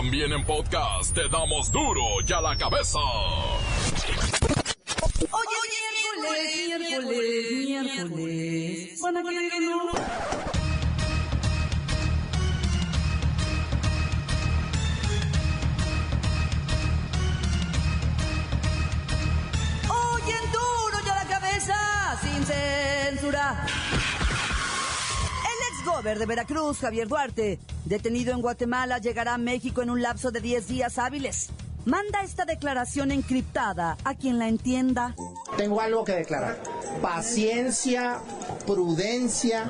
También en podcast te damos duro y a la cabeza. Oye, miércoles, miércoles, miércoles. ¿Van a querer o no? Oyen duro y a la cabeza, sin censura. Gober de Veracruz, Javier Duarte, detenido en Guatemala, llegará a México en un lapso de 10 días hábiles. Manda esta declaración encriptada a quien la entienda. Tengo algo que declarar. Paciencia, prudencia,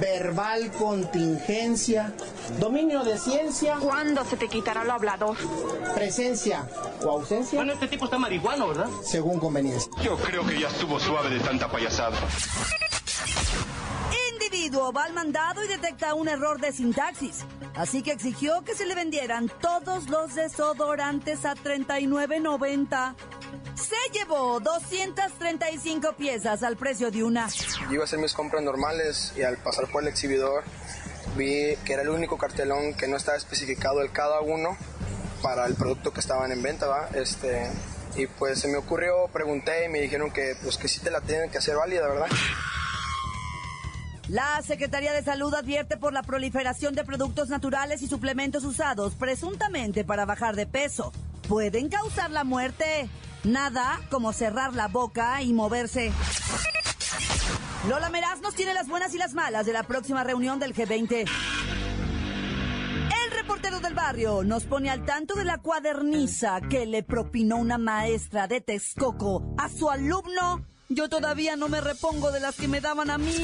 verbal contingencia, dominio de ciencia, ¿Cuándo se te quitará lo hablador? presencia o ausencia, Bueno, este tipo está marihuano, ¿verdad? según conveniencia. Yo creo que ya estuvo suave de tanta payasada. Individuo va al mandado y detecta un error de sintaxis. Así que exigió que se le vendieran todos los desodorantes a 39.90. Se llevó 235 piezas al precio de una. Yo iba a hacer mis compras normales y al pasar por el exhibidor vi que era el único cartelón que no estaba especificado el cada uno para el producto que estaban en venta, ¿va? Este, y pues se me ocurrió, pregunté y me dijeron que pues que sí te la tienen que hacer válida, ¿verdad? La Secretaría de Salud advierte por la proliferación de productos naturales y suplementos usados presuntamente para bajar de peso. Pueden causar la muerte. Nada como cerrar la boca y moverse. Lola Meraz nos tiene las buenas y las malas de la próxima reunión del G20. El reportero del barrio nos pone al tanto de la cuaderniza que le propinó una maestra de Texcoco a su alumno. Yo todavía no me repongo de las que me daban a mí.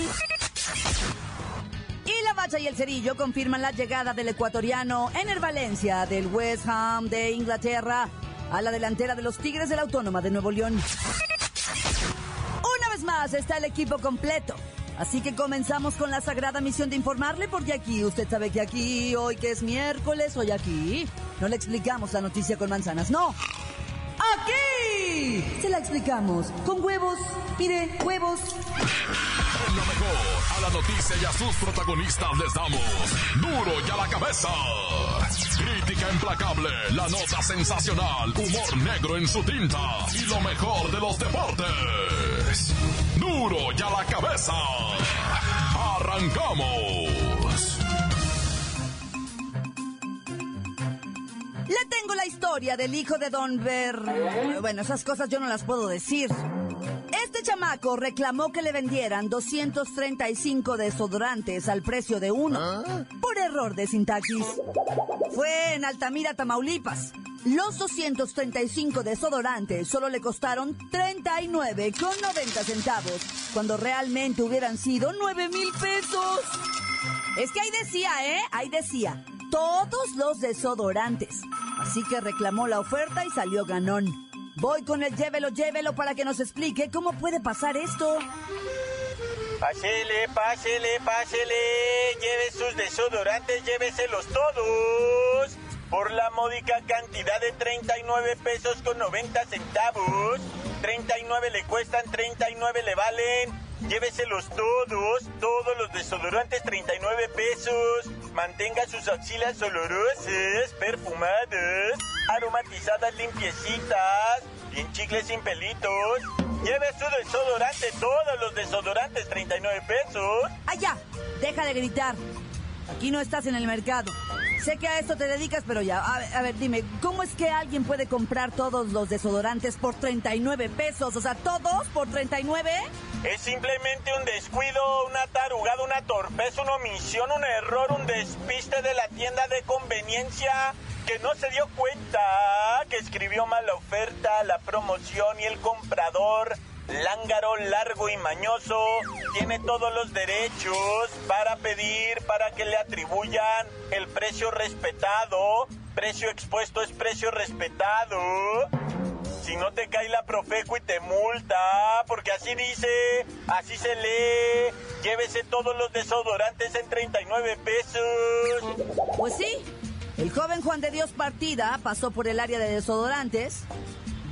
Bacha y el Cerillo confirman la llegada del ecuatoriano Ener Valencia del West Ham de Inglaterra a la delantera de los Tigres de la Autónoma de Nuevo León. Una vez más está el equipo completo. Así que comenzamos con la sagrada misión de informarle, porque aquí, usted sabe que aquí, hoy que es miércoles, hoy aquí, no le explicamos la noticia con manzanas, no. Aquí se la explicamos con huevos, mire, huevos. Lo mejor, a la noticia y a sus protagonistas les damos duro y a la cabeza. Crítica implacable, la nota sensacional, humor negro en su tinta y lo mejor de los deportes. Duro y a la cabeza. Arrancamos. Le tengo la historia del hijo de Don Ver... Bueno, esas cosas yo no las puedo decir. Chamaco reclamó que le vendieran 235 desodorantes al precio de uno por error de sintaxis. Fue en Altamira, Tamaulipas. Los 235 desodorantes solo le costaron 39,90 centavos, cuando realmente hubieran sido 9 mil pesos. Es que ahí decía, ¿eh? Ahí decía, todos los desodorantes. Así que reclamó la oferta y salió ganón. Voy con el llévelo, llévelo para que nos explique cómo puede pasar esto. Pásele, pásele, pásele. Lleve sus desodorantes, lléveselos todos. Por la módica cantidad de 39 pesos con 90 centavos. 39 le cuestan, 39 le valen. Lléveselos todos, todos los desodorantes, 39 pesos. Mantenga sus axilas olorosas, perfumadas, aromatizadas, limpiecitas, bien chicles sin pelitos. Lleve su desodorante, todos los desodorantes, 39 pesos. Allá, deja de gritar. Aquí no estás en el mercado. Sé que a esto te dedicas, pero ya, a ver, a ver, dime, ¿cómo es que alguien puede comprar todos los desodorantes por 39 pesos? O sea, todos por 39? Es simplemente un descuido, una tarugada, una torpeza, una omisión, un error, un despiste de la tienda de conveniencia que no se dio cuenta que escribió mal la oferta, la promoción y el comprador. Lángaro, largo y mañoso, tiene todos los derechos para pedir, para que le atribuyan el precio respetado. Precio expuesto es precio respetado. Si no te cae la Profeco y te multa, porque así dice, así se lee. Llévese todos los desodorantes en 39 pesos. Pues sí. El joven Juan de Dios Partida pasó por el área de desodorantes,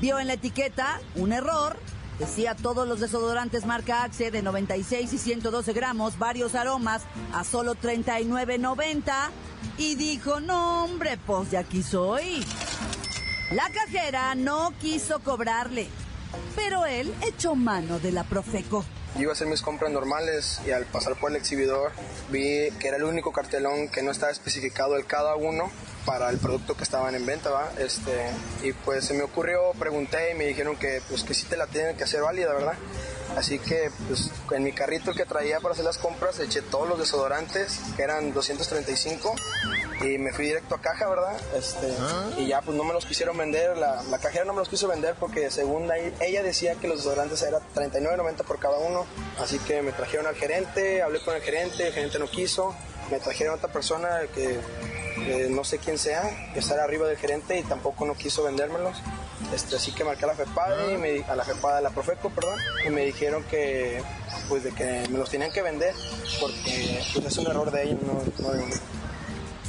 vio en la etiqueta un error Decía todos los desodorantes marca Axe de 96 y 112 gramos, varios aromas, a solo 39.90. Y dijo, no hombre, pues de aquí soy. La cajera no quiso cobrarle, pero él echó mano de la Profeco. Iba a hacer mis compras normales y al pasar por el exhibidor vi que era el único cartelón que no estaba especificado el cada uno para el producto que estaban en venta, ¿va? Este, y pues se me ocurrió, pregunté y me dijeron que pues que sí te la tienen que hacer válida, ¿verdad? Así que pues en mi carrito que traía para hacer las compras eché todos los desodorantes, que eran 235, y me fui directo a caja, ¿verdad? Este, Y ya pues no me los quisieron vender, la, la cajera no me los quiso vender porque según ahí, ella decía que los desodorantes eran 39.90 por cada uno, así que me trajeron al gerente, hablé con el gerente, el gerente no quiso, me trajeron a otra persona que eh, no sé quién sea, que estará arriba del gerente y tampoco no quiso vendérmelos. Este, así que marqué a la FEPADE, y me, di- a la FEPADE, a la Profeco, perdón, y me dijeron que, pues, de que me los tenían que vender porque pues, es un error de ellos, no, no de.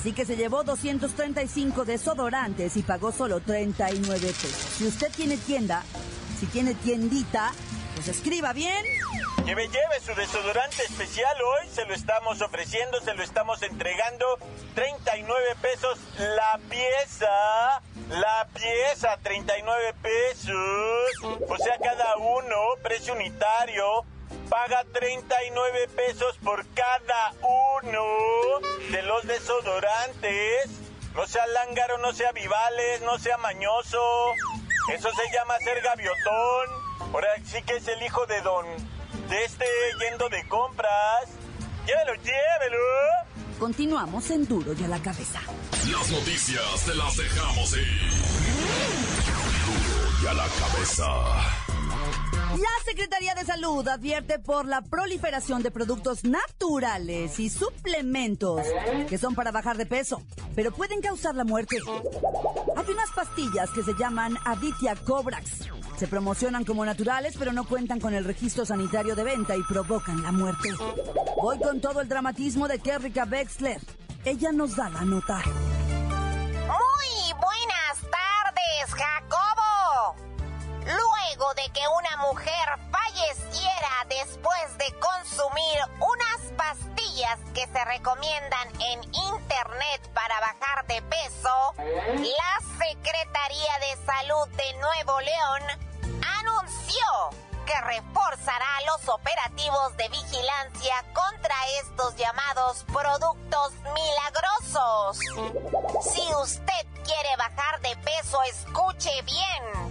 Así que se llevó 235 desodorantes y pagó solo 39 pesos. Si usted tiene tienda, si tiene tiendita, pues escriba bien. Lleve, lleve su desodorante especial hoy, se lo estamos ofreciendo, se lo estamos entregando. 39 pesos la pieza. La pieza, 39 pesos. O sea, cada uno, precio unitario, paga 39 pesos por cada uno de los desodorantes. No sea lángaro, no sea vivales, no sea mañoso. Eso se llama ser gaviotón. Ahora sí que es el hijo de don de este yendo de compras. Llévelo, llévelo. Continuamos en Duro y a la cabeza. Las noticias te las dejamos ir. Duro y a la cabeza. La Secretaría de Salud advierte por la proliferación de productos naturales y suplementos que son para bajar de peso, pero pueden causar la muerte. Hay unas pastillas que se llaman Aditya Cobrax. Se promocionan como naturales, pero no cuentan con el registro sanitario de venta y provocan la muerte. Voy con todo el dramatismo de Kerrika Wexler. Ella nos da la nota. De que una mujer falleciera después de consumir unas pastillas que se recomiendan en internet para bajar de peso, la Secretaría de Salud de Nuevo León anunció que reforzará los operativos de vigilancia contra estos llamados productos milagrosos. Si usted quiere bajar de peso, escuche bien.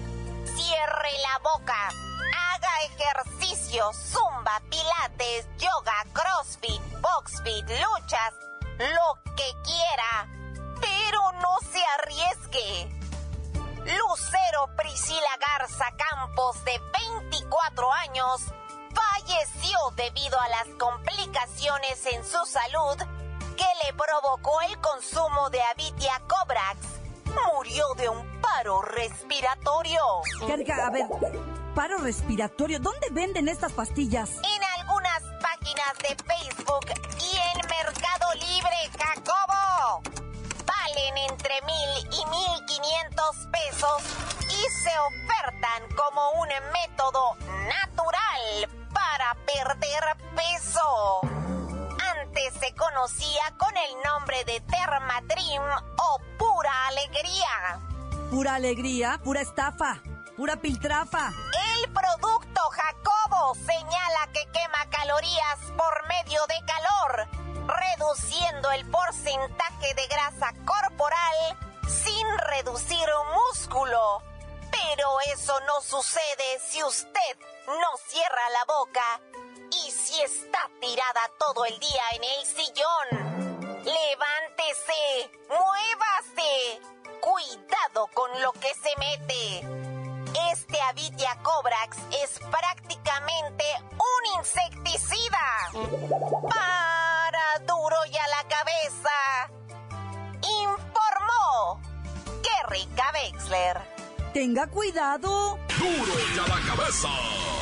Cierre la boca. Haga ejercicio, zumba, pilates, yoga, crossfit, boxfit, luchas, lo que quiera. Pero no se arriesgue. Lucero Priscila Garza Campos, de 24 años, falleció debido a las complicaciones en su salud que le provocó el consumo de Avitia Cobrax. Murió de un paro respiratorio. Kerrika, a ver, paro respiratorio. ¿Dónde venden estas pastillas? En algunas páginas de Facebook y en Mercado Libre, Jacobo. Valen entre mil y mil quinientos pesos y se ofertan como un método natural para perder peso. Antes se conocía con el nombre de Termadream o Pura Alegría. Pura alegría, pura estafa, pura piltrafa. El producto Jacobo señala que quema calorías por medio de calor, reduciendo el porcentaje de grasa corporal sin reducir músculo. Pero eso no sucede si usted no cierra la boca si está tirada todo el día en el sillón. Levántese, muévase. Cuidado con lo que se mete. Este Avitia Cobrax es prácticamente un insecticida. Para duro y a la cabeza. Informó Kerrika Wexler. Tenga cuidado. Duro y a la cabeza.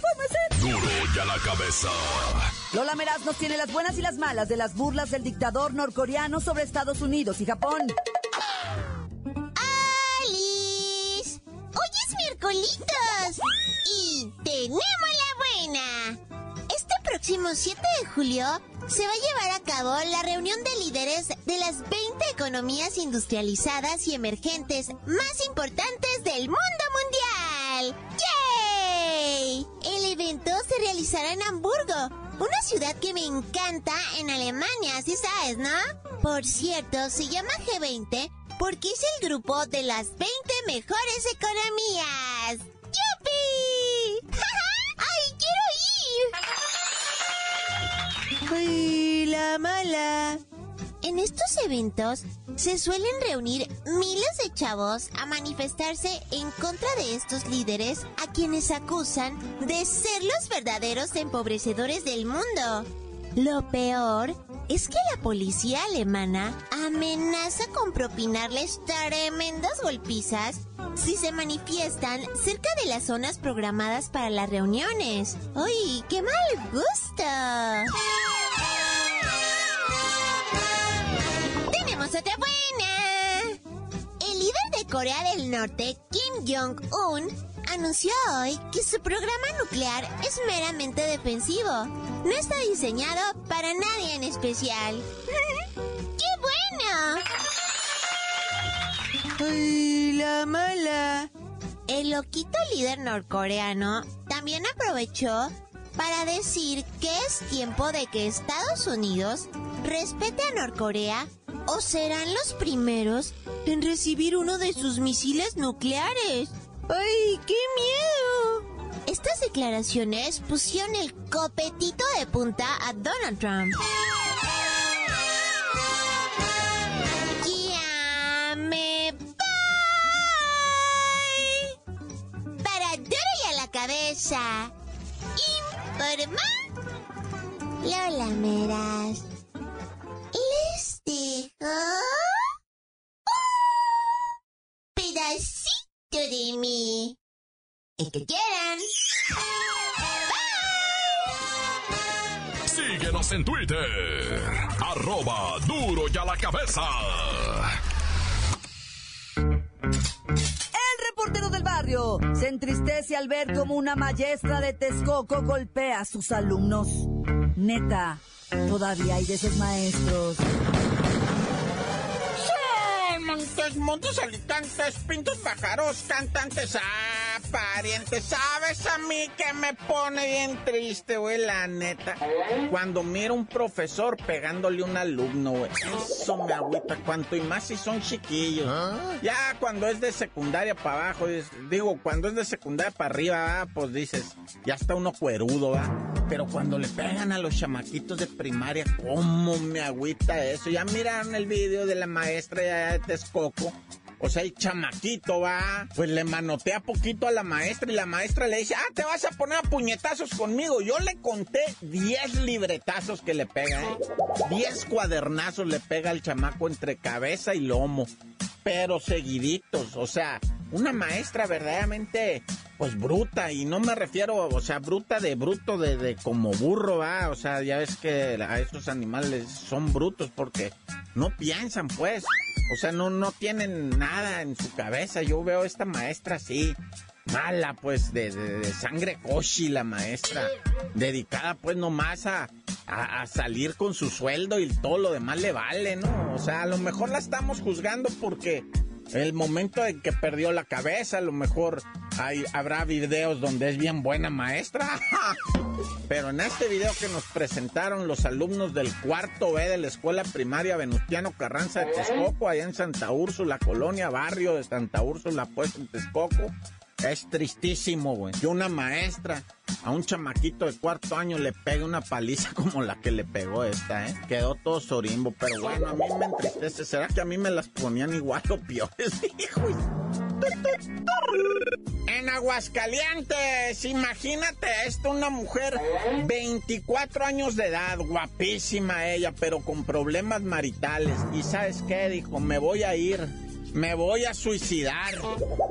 infórmese. Duro y a la Cabeza. Lola Meraz nos tiene las buenas y las malas de las burlas del dictador norcoreano sobre Estados Unidos y Japón. ¡Alice! ¡Hoy es miércoles! ¡Y tenemos la buena! Este próximo 7 de julio se va a llevar a cabo la reunión de líderes de las 20 economías industrializadas y emergentes más importantes del mundo mundial. El evento se realizará en Hamburgo, una ciudad que me encanta en Alemania, ¿sí sabes, no? Por cierto, se llama G20 porque es el grupo de las 20 mejores economías. ¡Yupi! ¡Ay, quiero ir! ¡Ay, la mala! En estos eventos se suelen reunir miles de chavos a manifestarse en contra de estos líderes a quienes acusan de ser los verdaderos empobrecedores del mundo. Lo peor es que la policía alemana amenaza con propinarles tremendas golpizas si se manifiestan cerca de las zonas programadas para las reuniones. ¡Ay, qué mal gusto! Corea del Norte, Kim Jong-un, anunció hoy que su programa nuclear es meramente defensivo. No está diseñado para nadie en especial. ¡Qué bueno! ¡Ay, la mala! El loquito líder norcoreano también aprovechó para decir que es tiempo de que Estados Unidos respete a Norcorea o serán los primeros en recibir uno de sus misiles nucleares. ¡Ay, qué miedo! Estas declaraciones pusieron el copetito de punta a Donald Trump. ¡Ya me voy! Para Duro y a la cabeza. Informa Lola Meras. El que quieran. Síguenos en Twitter. Arroba duro y a la cabeza. El reportero del barrio se entristece al ver cómo una maestra de Texcoco golpea a sus alumnos. Neta, todavía hay de esos maestros. Son montes, montes, alicantes, pintos, pájaros, cantantes, ah, parientes. ¿Sabes a mí que me pone bien triste, güey? La neta. Cuando miro un profesor pegándole a un alumno, güey. Eso me agüita. Cuanto y más si son chiquillos. Ya cuando es de secundaria para abajo, digo, cuando es de secundaria para arriba, ah, pues dices, ya está uno cuerudo, ¿va? Pero cuando le pegan a los chamaquitos de primaria, ¿cómo me agüita eso? Ya miraron el video de la maestra de Texcoco. O sea, el chamaquito va, pues le manotea poquito a la maestra y la maestra le dice, ah, te vas a poner a puñetazos conmigo. Yo le conté 10 libretazos que le pega, ¿eh? 10 cuadernazos le pega al chamaco entre cabeza y lomo. Pero seguiditos, o sea, una maestra verdaderamente, pues bruta, y no me refiero, o sea, bruta de bruto, de, de como burro, va, o sea, ya ves que a esos animales son brutos porque no piensan, pues, o sea, no, no tienen nada en su cabeza. Yo veo a esta maestra así, mala, pues, de, de- sangre cochi, la maestra, dedicada, pues, nomás a, a, a salir con su sueldo y todo lo demás le vale, ¿no? O sea, a lo mejor la estamos juzgando porque el momento en que perdió la cabeza, a lo mejor habrá videos donde es bien buena maestra. Pero en este video que nos presentaron los alumnos del cuarto B de la escuela primaria Venustiano Carranza de Texcoco, allá en Santa Úrsula, colonia, barrio de Santa Úrsula, pues en Texcoco, es tristísimo, güey. Que una maestra a un chamaquito de cuarto año le pegue una paliza como la que le pegó esta, ¿eh? Quedó todo sorimbo, pero bueno, a mí me entristece. ¿Será que a mí me las ponían igual o peores, hijo? En Aguascalientes, imagínate esto, una mujer, 24 años de edad, guapísima ella, pero con problemas maritales. ¿Y sabes qué? Dijo, me voy a ir me voy a suicidar,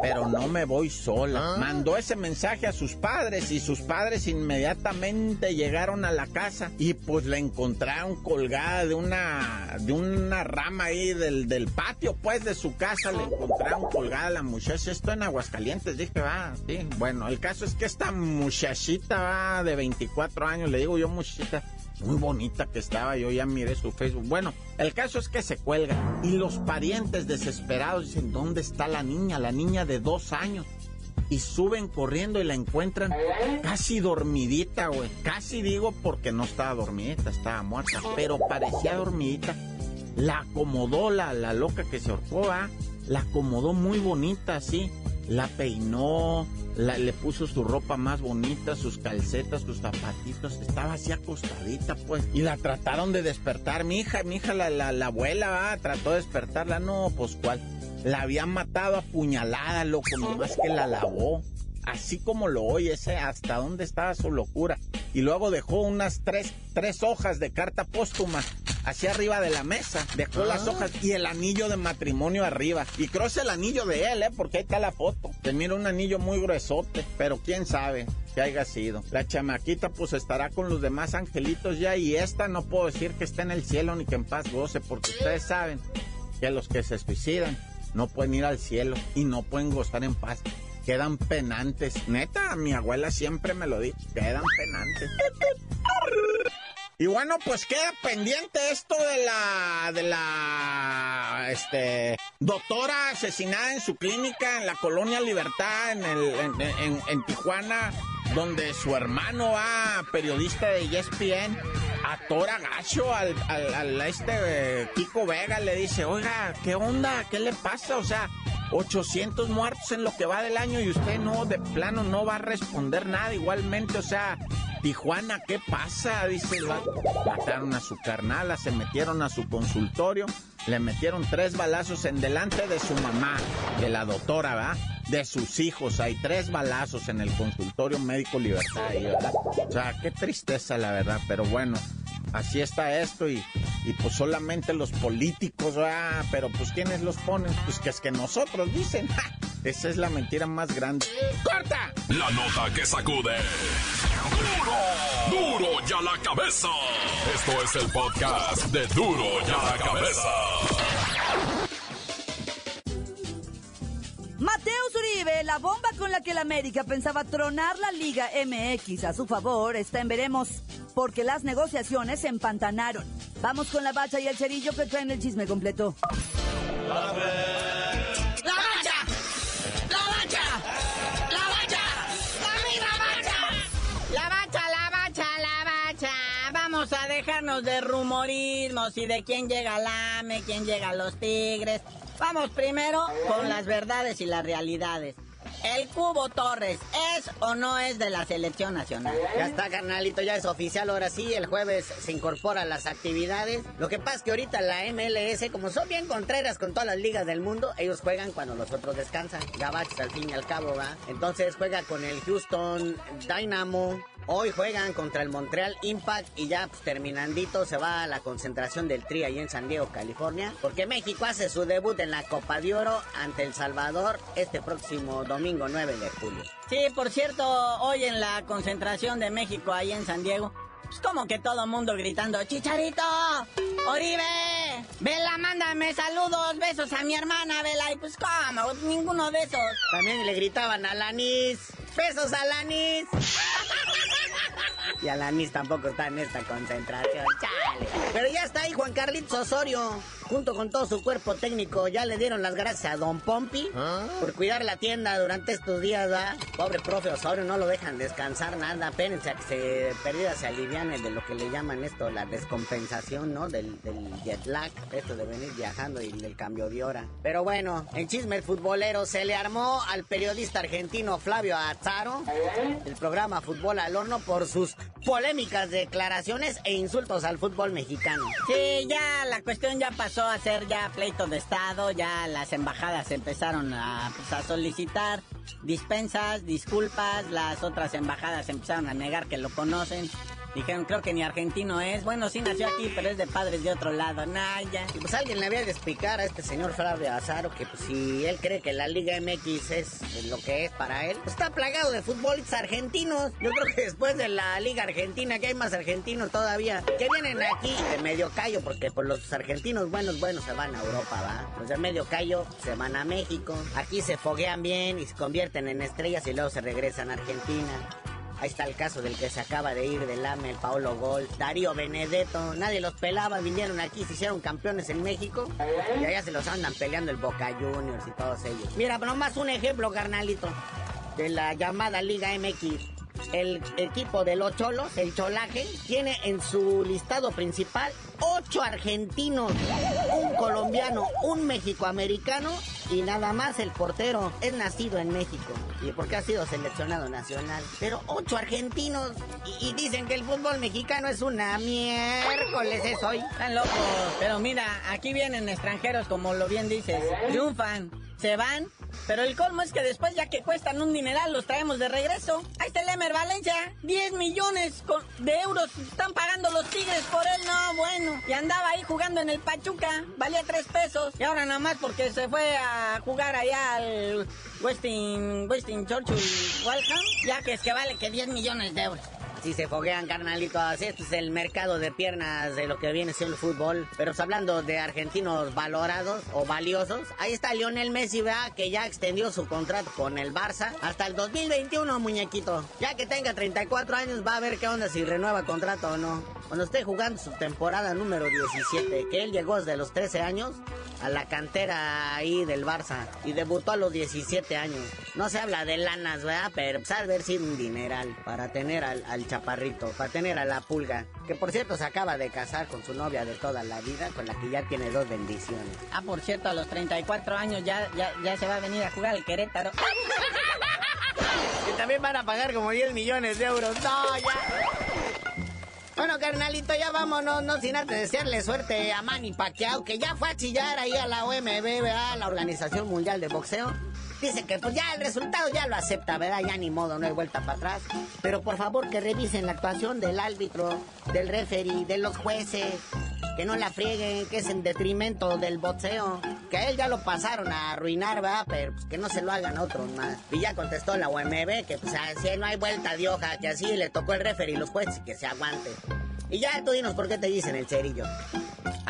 pero no me voy sola. ¿Ah? Mandó ese mensaje a sus padres y sus padres inmediatamente llegaron a la casa y pues la encontraron colgada de una, de una rama ahí del, del patio, pues de su casa, le encontraron colgada la muchacha. Esto en Aguascalientes, dije, va, sí. Bueno, el caso es que esta muchachita va de 24 años, le digo yo muchachita muy bonita que estaba, yo ya miré su Facebook. Bueno, el caso es que se cuelga y los parientes desesperados dicen, ¿dónde está la niña? La niña de dos años. Y suben corriendo y la encuentran casi dormidita, güey. Casi digo porque no estaba dormidita, estaba muerta, pero parecía dormidita. La acomodó la, la loca que se ahorcó, ¿ah? La acomodó muy bonita, así la peinó, le puso su ropa más bonita, sus calcetas, sus zapatitos, estaba así acostadita, pues. Y la trataron de despertar, mi hija, mi hija, la, la, abuela, va, trató de despertarla, no, pues cuál. La habían matado a puñalada, loco, nomás que la lavó. Así como lo oye, ese hasta dónde estaba su locura. Y luego dejó unas tres, tres hojas de carta póstuma hacia arriba de la mesa. Dejó las ah. hojas y el anillo de matrimonio arriba. Y creo es el anillo de él, ¿eh? Porque ahí está la foto. Te mira un anillo muy gruesote, pero quién sabe que haya sido. La chamaquita pues estará con los demás angelitos ya y esta no puedo decir que esté en el cielo ni que en paz goce, porque ustedes saben que los que se suicidan no pueden ir al cielo y no pueden gozar en paz. Quedan penantes. Neta, mi abuela siempre me lo dijo. Quedan penantes. Y bueno, pues queda pendiente esto de la, de la, este, doctora asesinada en su clínica en la colonia Libertad, en el, en, Tijuana, donde su hermano va, periodista de ESPN, atora gacho al, este Kiko Vega, le dice, oiga, ¿qué onda? ¿Qué le pasa? O sea, 800 muertos en lo que va del año y usted no, de plano, no va a responder nada igualmente, o sea, Tijuana, ¿qué pasa? Dice el Mataron a su carnala, se metieron a su consultorio, le metieron tres balazos en delante de su mamá, de la doctora, ¿va? De sus hijos. Hay tres balazos en el consultorio médico Libertad, ¿verdad? O sea, qué tristeza, la verdad, pero bueno. Así está esto y, y pues solamente los políticos, ¿va? pero pues ¿quiénes los ponen? Pues que es que nosotros dicen, esa es la mentira más grande. ¡Corta! La nota que sacude. ¡Duro! ¡Duro ya la cabeza! Esto es el podcast de Duro ya la cabeza. Mateo Uribe, la bomba con la que la América pensaba tronar la Liga MX a su favor, está en veremos, porque las negociaciones se empantanaron. Vamos con la bacha y el cerillo que traen el chisme completo. De rumorismos y de quién llega al AME, quién llega a los Tigres. Vamos primero con las verdades y las realidades. ¿El Cubo Torres es o no es de la selección nacional? Ya está, carnalito, ya es oficial. Ahora sí, el jueves se incorpora a las actividades. Lo que pasa es que ahorita la MLS, como son bien contreras con todas las ligas del mundo, ellos juegan cuando los otros descansan. Gabachos al fin y al cabo, ¿va? Entonces juega con el Houston Dynamo, Hoy juegan contra el Montreal Impact y ya pues, terminandito se va a la concentración del Tri ahí en San Diego, California, porque México hace su debut en la Copa de Oro ante El Salvador este próximo domingo 9 de julio. Sí, por cierto, hoy en la concentración de México ahí en San Diego, pues como que todo el mundo gritando, Chicharito, Oribe, Vela, mándame saludos, besos a mi hermana, Vela, y pues cómo, ninguno de esos. También le gritaban a Lanis, besos a Lanis. Y Alanis tampoco está en esta concentración, chale. Pero ya está ahí Juan Carlitos Osorio junto con todo su cuerpo técnico, ya le dieron las gracias a Don Pompi ¿Ah? por cuidar la tienda durante estos días, ¿verdad? Pobre profe Osorio, no lo dejan descansar nada. Espérense a que se perdida se aliviane de lo que le llaman esto, la descompensación, ¿no? Del, jet lag, esto de venir viajando y el cambio de hora. Pero bueno, en chisme futbolero se le armó al periodista argentino Flavio Azaro el programa Fútbol al Horno por sus polémicas declaraciones e insultos al fútbol mexicano. Sí, ya la cuestión ya pasó empezó a hacer ya pleito de Estado, ya las embajadas empezaron a, pues, a solicitar dispensas, disculpas, las otras embajadas empezaron a negar que lo conocen. Dijeron, creo que ni argentino es. Bueno, sí nació aquí, pero es de padres de otro lado. Naya. Y pues alguien le había de explicar a este señor Flavio Azaro que pues si él cree que la Liga MX es lo que es para él, pues está plagado de futbolistas argentinos. Yo creo que después de la Liga Argentina, que hay más argentinos todavía, que vienen aquí de medio callo, porque pues los argentinos buenos, buenos se van a Europa, ¿va? Los de medio callo se van a México. Aquí se foguean bien y se convierten en estrellas y luego se regresan a Argentina. Ahí está el caso del que se acaba de ir del AME, Paolo Gol, Darío Benedetto, nadie los pelaba, vinieron aquí, se hicieron campeones en México y allá se los andan peleando el Boca Juniors y todos ellos. Mira, nomás un ejemplo, carnalito, de la llamada Liga MX. El equipo de los Cholos, el Cholaje, tiene en su listado principal ocho argentinos, un colombiano, un mexicoamericano y nada más el portero es nacido en México y porque ha sido seleccionado nacional. Pero ocho argentinos y, y dicen que el fútbol mexicano es una miércoles es hoy. Están locos. Pero mira, aquí vienen extranjeros, como lo bien dices. Triunfan, se van. Pero el colmo es que después, ya que cuestan un dineral, los traemos de regreso. Ahí está el Emer Valencia. 10 millones de euros están pagando los Tigres por él. No, bueno. Y andaba ahí jugando en el Pachuca. Valía 3 pesos. Y ahora nada más porque se fue a jugar allá al Westin, Westin Churchill Waltham. Ya que es que vale que 10 millones de euros. Si se foguean, carnalitos, este es el mercado de piernas de lo que viene siendo el fútbol. Pero pues, hablando de argentinos valorados o valiosos, ahí está Lionel Messi, ¿verdad? Que ya extendió su contrato con el Barça hasta el 2021, muñequito. Ya que tenga 34 años, va a ver qué onda si renueva contrato o no. Cuando esté jugando su temporada número 17, que él llegó desde los 13 años a la cantera ahí del Barça y debutó a los 17 años. No se habla de lanas, ¿verdad? Pero pues, haber sido un dineral para tener al, al chaparrito, para tener a la pulga, que por cierto se acaba de casar con su novia de toda la vida, con la que ya tiene dos bendiciones. Ah, por cierto, a los 34 años ya, ya, ya se va a venir a jugar al Querétaro. Que también van a pagar como 10 millones de euros. No, ya. Bueno, carnalito, ya vámonos, no sin antes desearle suerte a Manny Pacquiao, que ya fue a chillar ahí a la OMB, ¿verdad? La Organización Mundial de Boxeo. Dice que pues ya el resultado ya lo acepta, ¿verdad? Ya ni modo, no hay vuelta para atrás. Pero por favor que revisen la actuación del árbitro, del referee, de los jueces. Que no la frieguen, que es en detrimento del boxeo. Que a él ya lo pasaron a arruinar, ¿verdad? Pero pues, que no se lo hagan otros más. Y ya contestó la UMB que pues así no hay vuelta de hoja, que así le tocó el referee y los jueces que se aguante. Y ya tú dinos por qué te dicen el cerillo.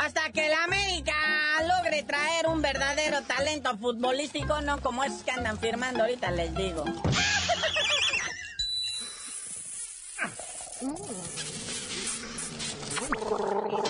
Hasta que la América logre traer un verdadero talento futbolístico, no como esos que andan firmando ahorita, les digo.